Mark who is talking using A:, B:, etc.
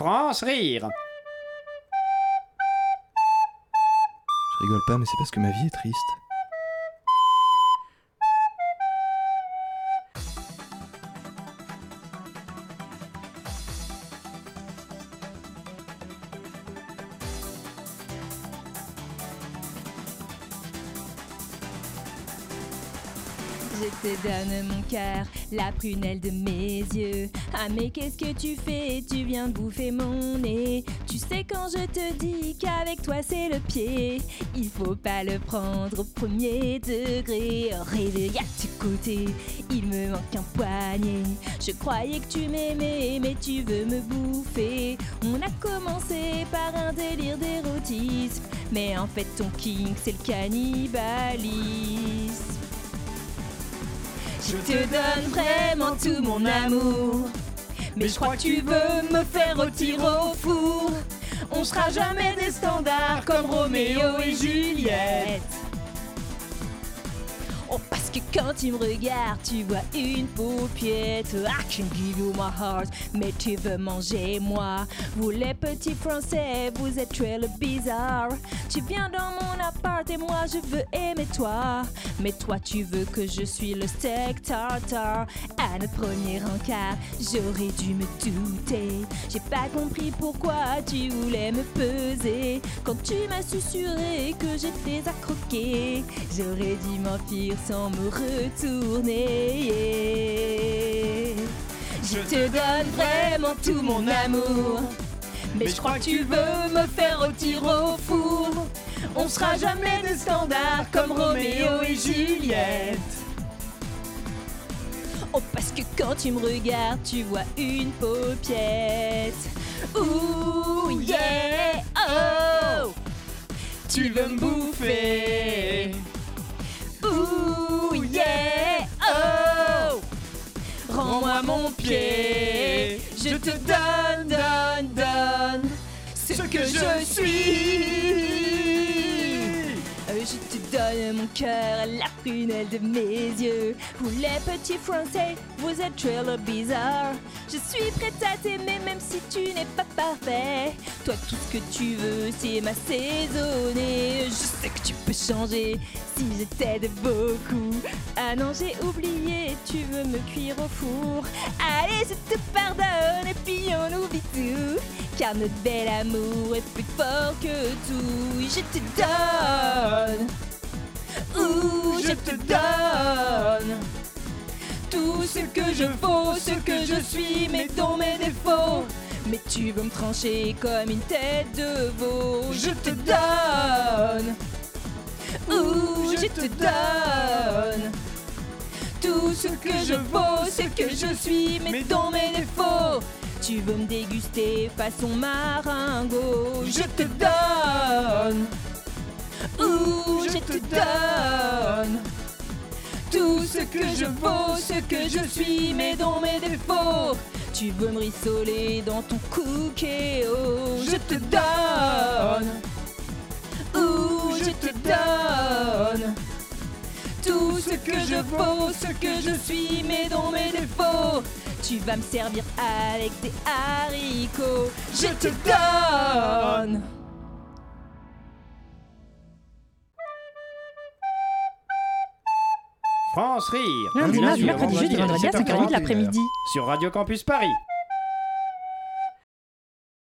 A: France Rire.
B: Je rigole pas, mais c'est parce que ma vie est triste.
C: Je te donne mon cœur, la prunelle de mes yeux. Ah mais qu'est-ce que tu fais? Tu viens de bouffer mon nez. Tu sais quand je te dis qu'avec toi c'est le pied, il faut pas le prendre au premier degré. Rêver à tu côté, il me manque un poignet. Je croyais que tu m'aimais, mais tu veux me bouffer. On a commencé par un délire d'érotisme, mais en fait ton king c'est le cannibalisme. Je te donne vraiment tout mon amour. Mais je crois que tu veux me faire rôtir au four. On sera jamais des standards comme Roméo et Juliette. Oh, parce que quand tu me regardes, tu vois une paupiette. I can give you my heart, mais tu veux manger moi. Vous les petits français, vous êtes très bizarre. Tu viens dans mon appart et moi je veux aimer toi. Mais toi tu veux que je suis le steak tartare. À notre premier encart, j'aurais dû me douter. J'ai pas compris pourquoi tu voulais me peser. Quand tu m'as susurré que j'étais à croquer, j'aurais dû m'enfuir sans me retourner. Je te donne vraiment tout mon amour. Mais je crois que tu veux me faire rôtir au four. On sera jamais des standards comme Roméo et Juliette. Oh, parce que quand tu me regardes, tu vois une paupiette. Ouh, yeah, oh! Tu veux me bouffer. Rends-moi mon pied. Je te donne, donne, donne ce que je suis. Euh, Je te donne mon cœur, la prunelle de mes yeux. Vous les petits français, vous êtes très le bizarre. Je suis prête à t'aimer même si tu n'es pas parfait. Toi, tout ce que tu veux, c'est m'assaisonner. Je sais que tu peux changer si je t'aide beaucoup. Ah non, j'ai oublié, tu veux me cuire au four. Allez, je te pardonne et puis on oublie tout. Car notre bel amour est plus fort que tout. Je te donne. Ouh, je te donne tout ce que je vaux, ce que je suis, mais dans mes défauts. Mais tu veux me trancher comme une tête de veau. Je te donne. Ouh, je te donne ce que je vaux, ce que je suis, mais dans mes défauts. Tu veux me déguster façon maringo. Je te donne. Ouh, je te donne tout ce que je vaux, ce que je suis, mais dans mes défauts. Tu veux me rissoler dans ton cookéo. Je te donne. Ouh, je te donne tout ce que je vaux, ce que je suis, mais dans mes défauts. Tu vas me servir avec des haricots. Je te donne.
A: France Rire.
D: Lundi,
A: Du
D: mardi, mercredi, jeudi, vendredi à 5h30 de l'après-midi.
A: Sur Radio Campus Paris.